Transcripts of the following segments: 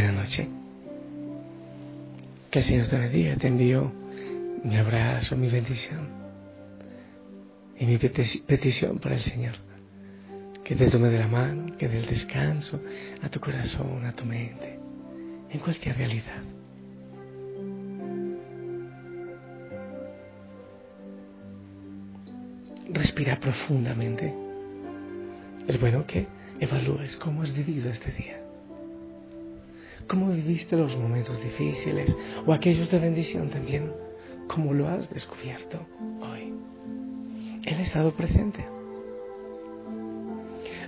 Buenas noches. Que el Señor te bendiga. Te envío mi abrazo, mi bendición y mi peti- petición para el Señor. Que te tome de la mano, que dé el descanso a tu corazón, a tu mente, en cualquier realidad. Respira profundamente. Es bueno que evalúes cómo has vivido este día. ¿Cómo viviste los momentos difíciles o aquellos de bendición también? ¿Cómo lo has descubierto hoy? Él ha estado presente.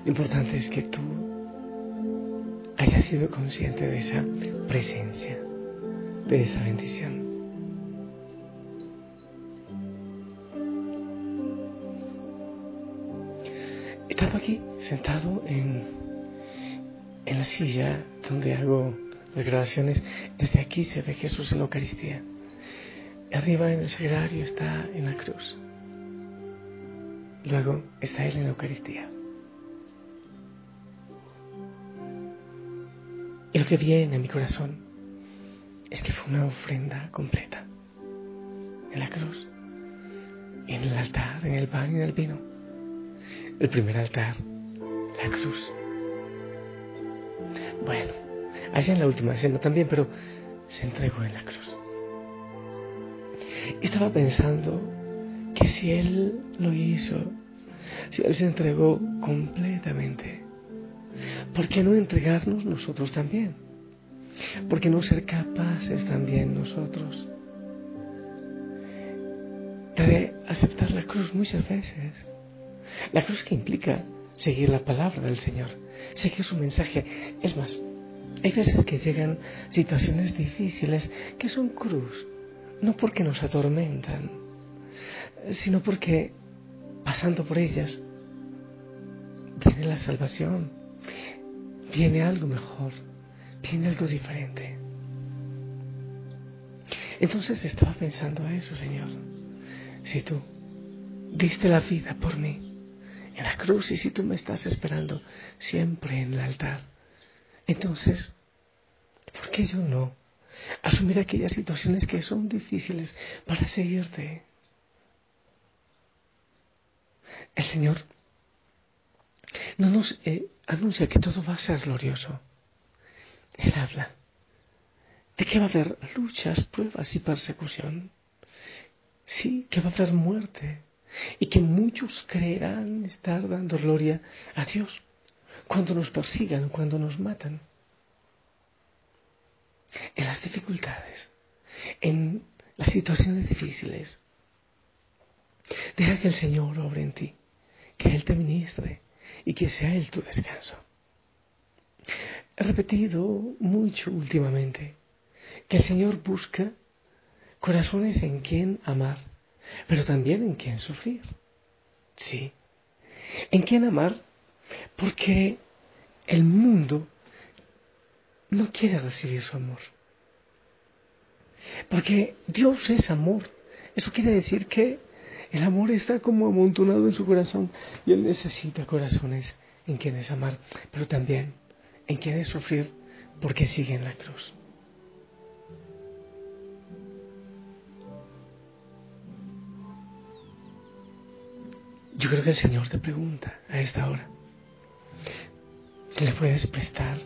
Lo importante es que tú hayas sido consciente de esa presencia, de esa bendición. Estaba aquí sentado en, en la silla donde hago las grabaciones. Desde aquí se ve Jesús en la Eucaristía. Arriba en el sagrario está en la cruz. Luego está Él en la Eucaristía. Y lo que viene a mi corazón es que fue una ofrenda completa. En la cruz, en el altar, en el pan y en el vino. El primer altar, la cruz. Bueno, allá en la última cena también, pero se entregó en la cruz. Y estaba pensando que si Él lo hizo, si Él se entregó completamente, ¿por qué no entregarnos nosotros también? ¿Por qué no ser capaces también nosotros de aceptar la cruz muchas veces? La cruz que implica seguir la palabra del Señor, seguir su mensaje. Es más, hay veces que llegan situaciones difíciles que son cruz, no porque nos atormentan, sino porque pasando por ellas viene la salvación, viene algo mejor, viene algo diferente. Entonces estaba pensando eso, Señor. Si tú diste la vida por mí en la cruz y si tú me estás esperando siempre en el altar, entonces, ¿por qué yo no asumir aquellas situaciones que son difíciles para seguirte? El Señor no nos eh, anuncia que todo va a ser glorioso. Él habla de que va a haber luchas, pruebas y persecución. Sí, que va a haber muerte y que muchos creerán estar dando gloria a Dios cuando nos persigan, cuando nos matan. En las dificultades, en las situaciones difíciles, deja que el Señor obre en ti, que Él te ministre y que sea Él tu descanso. He repetido mucho últimamente que el Señor busca corazones en quien amar, pero también en quien sufrir. Sí, en quien amar, porque el mundo no quiere recibir su amor. Porque Dios es amor. Eso quiere decir que el amor está como amontonado en su corazón y Él necesita corazones en quienes amar, pero también en quienes sufrir porque sigue en la cruz. Yo creo que el Señor te pregunta a esta hora si le puedes prestar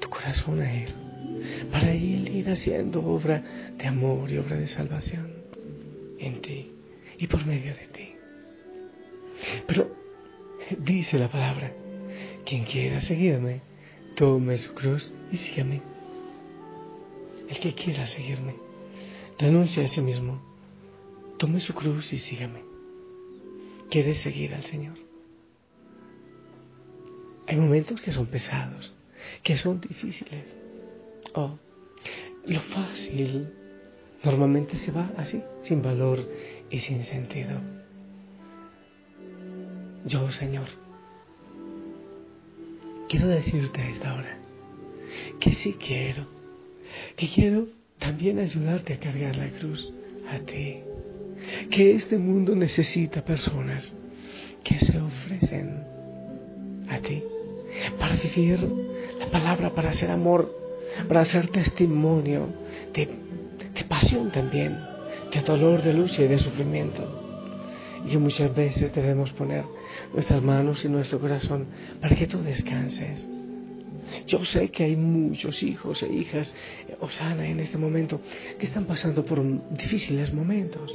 tu corazón a Él para Él ir haciendo obra de amor y obra de salvación en ti y por medio de ti. Pero dice la palabra, quien quiera seguirme, tome su cruz y sígame. El que quiera seguirme, renuncia a sí mismo, tome su cruz y sígame. ¿Quieres seguir al Señor? Hay momentos que son pesados, que son difíciles. Oh, lo fácil normalmente se va así, sin valor y sin sentido. Yo, Señor, quiero decirte a esta hora que sí quiero, que quiero también ayudarte a cargar la cruz a ti, que este mundo necesita personas que se la palabra, para hacer amor, para hacer testimonio de, de pasión también, de dolor, de lucha y de sufrimiento. Y muchas veces debemos poner nuestras manos y nuestro corazón para que tú descanses. Yo sé que hay muchos hijos e hijas, Osana, en este momento, que están pasando por difíciles momentos.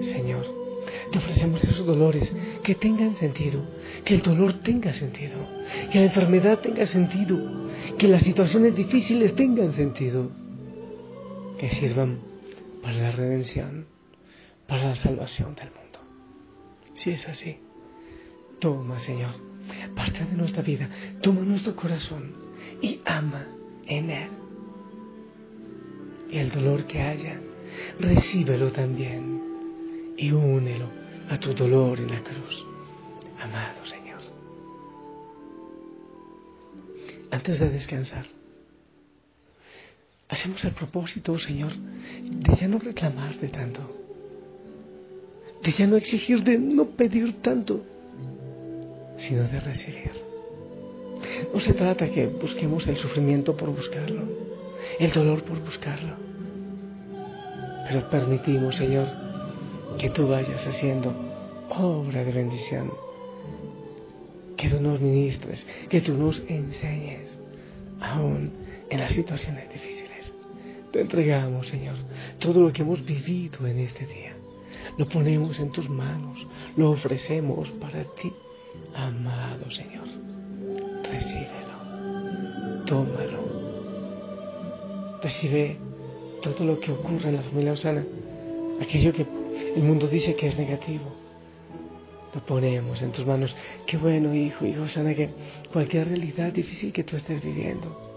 Señor, te ofrecemos esos dolores que tengan sentido, que el dolor tenga sentido, que la enfermedad tenga sentido, que las situaciones difíciles tengan sentido, que sirvan para la redención, para la salvación del mundo. Si es así, toma, Señor, parte de nuestra vida, toma nuestro corazón y ama en Él. Y el dolor que haya, recíbelo también y únelo a tu dolor en la cruz. Amado Señor. Antes de descansar, hacemos el propósito, Señor, de ya no reclamar de tanto, de ya no exigir, de no pedir tanto, sino de recibir. No se trata que busquemos el sufrimiento por buscarlo, el dolor por buscarlo, pero permitimos, Señor, que tú vayas haciendo obra de bendición, que tú nos ministres, que tú nos enseñes, aún en las situaciones difíciles. Te entregamos, Señor, todo lo que hemos vivido en este día. Lo ponemos en tus manos, lo ofrecemos para ti, amado Señor. Recíbelo, tómalo. Recibe todo lo que ocurre en la familia Osana, aquello que el mundo dice que es negativo. Lo ponemos en tus manos. Qué bueno, hijo, hijo Osana, que cualquier realidad difícil que tú estés viviendo,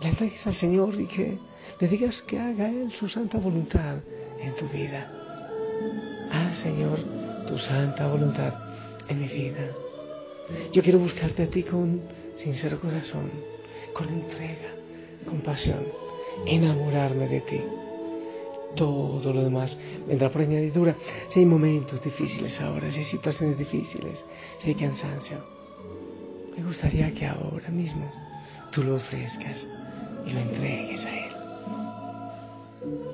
le entregues al Señor y que le digas que haga Él su santa voluntad en tu vida. Haz, Señor, tu santa voluntad en mi vida. Yo quiero buscarte a ti con sincero corazón, con entrega, con pasión, enamorarme de ti. Todo lo demás vendrá por añadidura. Si hay momentos difíciles ahora, si hay situaciones difíciles, si hay cansancio, me gustaría que ahora mismo tú lo ofrezcas y lo entregues a Él.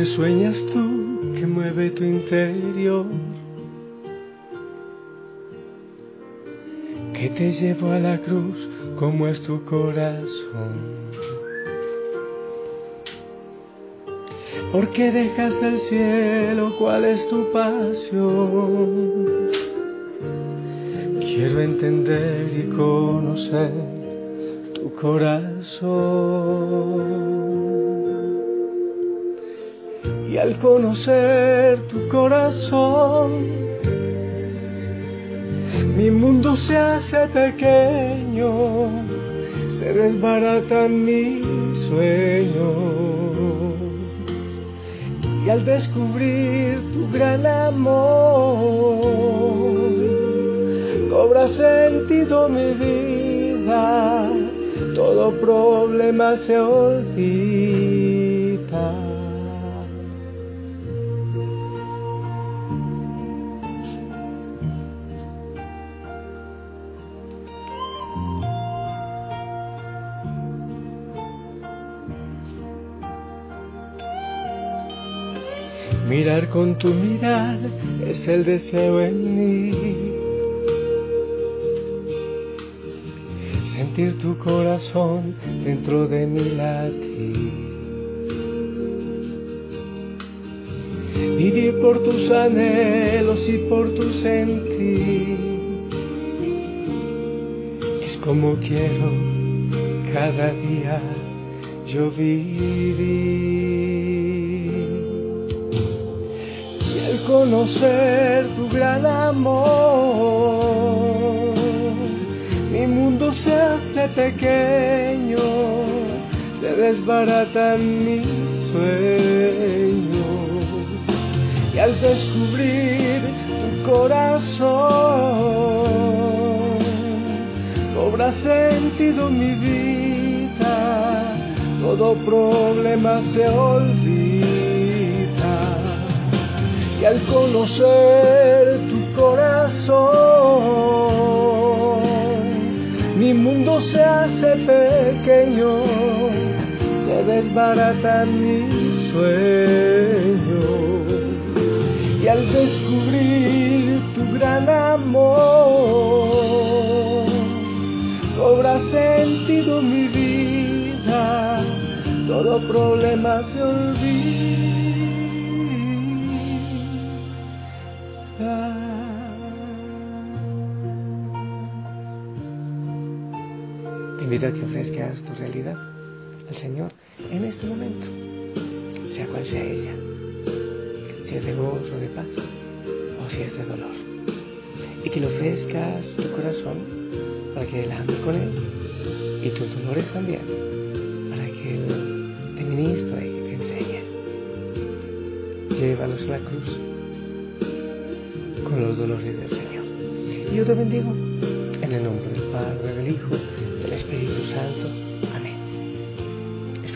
Que sueñas tú que mueve tu interior? Que te llevó a la cruz como es tu corazón. ¿Por qué dejas el cielo? ¿Cuál es tu pasión? Quiero entender y conocer tu corazón. Y al conocer tu corazón, mi mundo se hace pequeño, se desbaratan mis sueños. Y al descubrir tu gran amor, cobra sentido mi vida, todo problema se olvida. Con tu mirar es el deseo en mí. Sentir tu corazón dentro de mi latir. Vivir por tus anhelos y por tu sentir. Es como quiero cada día yo vivir. Conocer tu gran amor. Mi mundo se hace pequeño, se desbaratan mis sueños. Y al descubrir tu corazón, cobra sentido mi vida, todo problema se olvida y al conocer tu corazón, mi mundo se hace pequeño, se desbaratan mis sueños. Y al descubrir tu gran amor, cobra sentido mi vida, todo problema se olvida. Realidad al Señor en este momento, sea cual sea ella, si es de gozo, de paz o si es de dolor. Y que le ofrezcas tu corazón para que Él ame con Él y tus dolores también, para que Él te ministre y te enseñe. Llévalos a la cruz con los dolores del Señor. Y yo te bendigo en el nombre del Padre, del Hijo, del Espíritu Santo.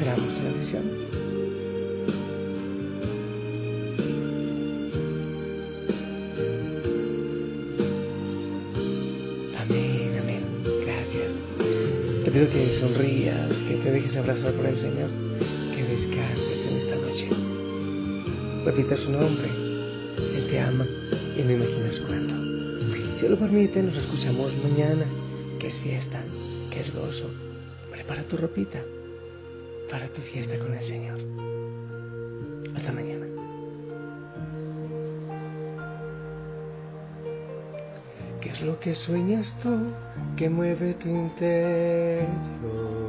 Esperamos tu bendición. Amén, amén. Gracias. Te pido que sonrías, que te dejes abrazar por el Señor, que descanses en esta noche. Repita su nombre. Él te ama y no imaginas cuándo. Si lo permite, nos escuchamos mañana. Que siesta que es gozo. Prepara tu ropita para tu fiesta con el Señor. Hasta mañana. ¿Qué es lo que sueñas tú que mueve tu interior?